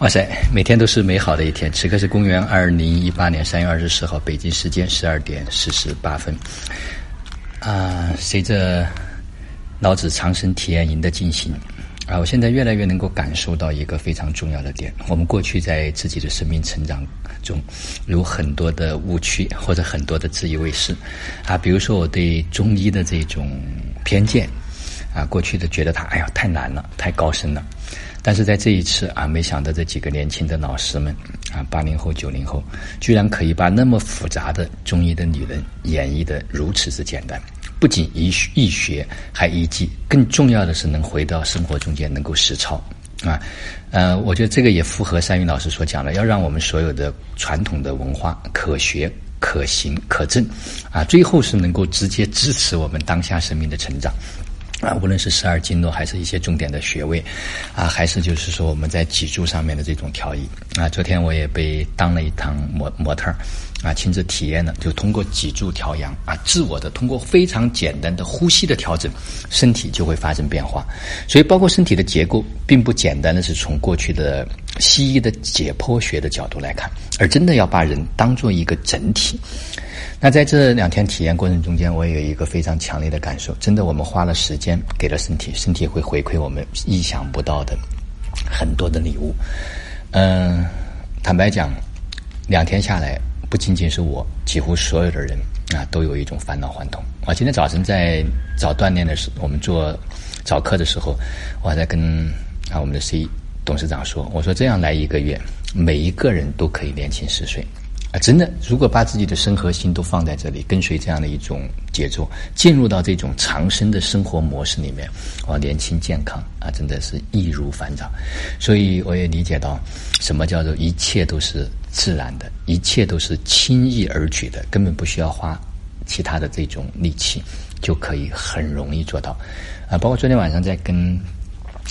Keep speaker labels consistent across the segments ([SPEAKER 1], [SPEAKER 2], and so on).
[SPEAKER 1] 哇塞，每天都是美好的一天。此刻是公元二零一八年三月二十四号，北京时间十二点四十八分。啊，随着老子长生体验营的进行，啊，我现在越来越能够感受到一个非常重要的点：我们过去在自己的生命成长中，有很多的误区或者很多的自以为是。啊，比如说我对中医的这种偏见，啊，过去的觉得它哎呀太难了，太高深了。但是在这一次啊，没想到这几个年轻的老师们啊，八零后、九零后，居然可以把那么复杂的中医的理论演绎的如此之简单，不仅易易学，还易记，更重要的是能回到生活中间能够实操啊。呃，我觉得这个也符合三云老师所讲的，要让我们所有的传统的文化可学、可行、可证啊，最后是能够直接支持我们当下生命的成长。啊，无论是十二经络，还是一些重点的穴位，啊，还是就是说我们在脊柱上面的这种调理，啊，昨天我也被当了一堂模模特儿，啊，亲自体验了，就通过脊柱调养，啊，自我的通过非常简单的呼吸的调整，身体就会发生变化。所以，包括身体的结构，并不简单的是从过去的西医的解剖学的角度来看，而真的要把人当做一个整体。那在这两天体验过程中间，我也有一个非常强烈的感受，真的，我们花了时间给了身体，身体会回馈我们意想不到的很多的礼物。嗯，坦白讲，两天下来，不仅仅是我，几乎所有的人啊，都有一种返老还童。我今天早晨在早锻炼的时候，我们做早课的时候，我还在跟啊我们的 C 董事长说，我说这样来一个月，每一个人都可以年轻十岁。啊真的，如果把自己的身和心都放在这里，跟随这样的一种节奏，进入到这种长生的生活模式里面，啊，年轻健康啊，真的是易如反掌。所以我也理解到，什么叫做一切都是自然的，一切都是轻易而举的，根本不需要花其他的这种力气，就可以很容易做到。啊，包括昨天晚上在跟。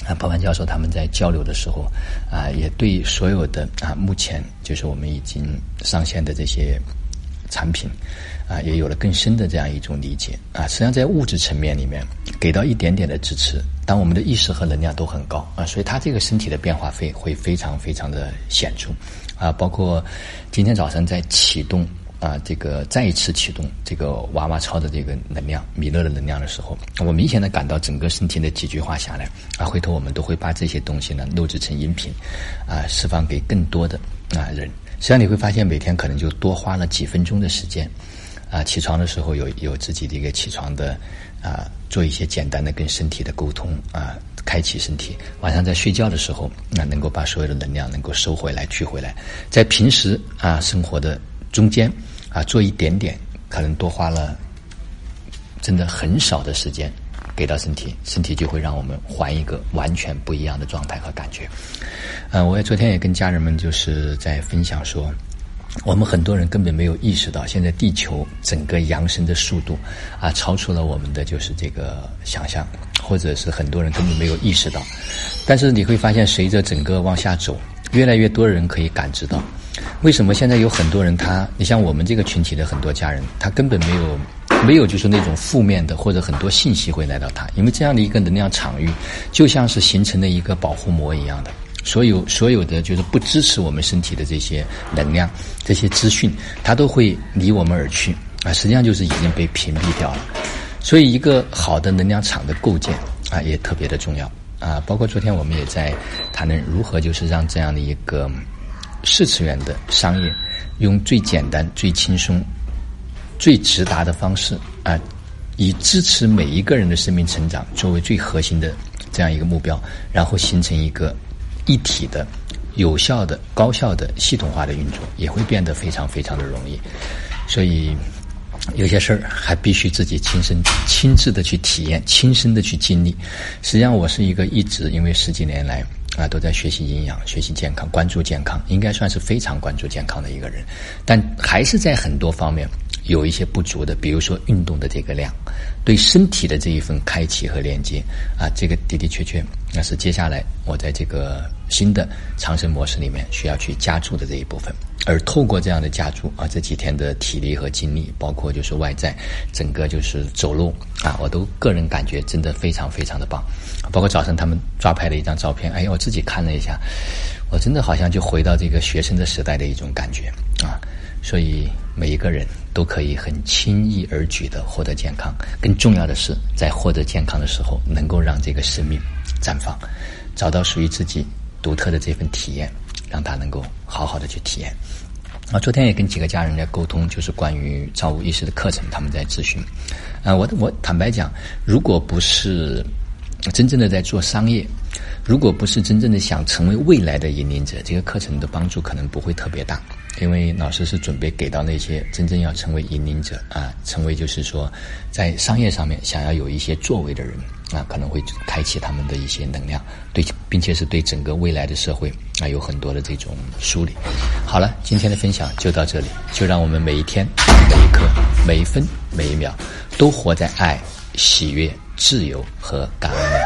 [SPEAKER 1] 啊，鲍凡教授他们在交流的时候，啊，也对所有的啊，目前就是我们已经上线的这些产品，啊，也有了更深的这样一种理解。啊，实际上在物质层面里面给到一点点的支持，当我们的意识和能量都很高啊，所以他这个身体的变化会会非常非常的显著。啊，包括今天早上在启动。啊，这个再一次启动这个娃娃超的这个能量、弥勒的能量的时候，我明显的感到整个身体的几句话下来，啊，回头我们都会把这些东西呢录制成音频，啊，释放给更多的啊人。实际上你会发现，每天可能就多花了几分钟的时间，啊，起床的时候有有自己的一个起床的啊，做一些简单的跟身体的沟通啊，开启身体。晚上在睡觉的时候，那能够把所有的能量能够收回来、聚回来。在平时啊生活的中间。啊，做一点点，可能多花了，真的很少的时间，给到身体，身体就会让我们还一个完全不一样的状态和感觉。嗯，我也昨天也跟家人们就是在分享说，我们很多人根本没有意识到，现在地球整个扬升的速度啊，超出了我们的就是这个想象，或者是很多人根本没有意识到。但是你会发现，随着整个往下走，越来越多的人可以感知到。为什么现在有很多人他，你像我们这个群体的很多家人，他根本没有，没有就是那种负面的或者很多信息会来到他，因为这样的一个能量场域，就像是形成了一个保护膜一样的，所有所有的就是不支持我们身体的这些能量、这些资讯，它都会离我们而去啊，实际上就是已经被屏蔽掉了。所以一个好的能量场的构建啊，也特别的重要啊，包括昨天我们也在谈论如何就是让这样的一个。四次元的商业，用最简单、最轻松、最直达的方式啊，以支持每一个人的生命成长作为最核心的这样一个目标，然后形成一个一体的、有效的、高效的、系统化的运作，也会变得非常非常的容易。所以，有些事儿还必须自己亲身、亲自的去体验、亲身的去经历。实际上，我是一个一直因为十几年来。啊，都在学习营养、学习健康、关注健康，应该算是非常关注健康的一个人，但还是在很多方面有一些不足的，比如说运动的这个量，对身体的这一份开启和连接啊，这个的的确确那是接下来我在这个新的长生模式里面需要去加注的这一部分。而透过这样的加注啊，这几天的体力和精力，包括就是外在整个就是走路啊，我都个人感觉真的非常非常的棒。包括早上他们抓拍了一张照片，哎，我自己看了一下，我真的好像就回到这个学生的时代的一种感觉啊！所以每一个人都可以很轻易而举的获得健康。更重要的是，在获得健康的时候，能够让这个生命绽放，找到属于自己独特的这份体验，让他能够好好的去体验。啊，昨天也跟几个家人在沟通，就是关于造物意识的课程，他们在咨询。啊，我我坦白讲，如果不是真正的在做商业，如果不是真正的想成为未来的引领者，这个课程的帮助可能不会特别大。因为老师是准备给到那些真正要成为引领者啊，成为就是说在商业上面想要有一些作为的人啊，可能会开启他们的一些能量，对，并且是对整个未来的社会啊有很多的这种梳理。好了，今天的分享就到这里，就让我们每一天、每一刻、每一分、每一秒，都活在爱、喜悦、自由和感恩。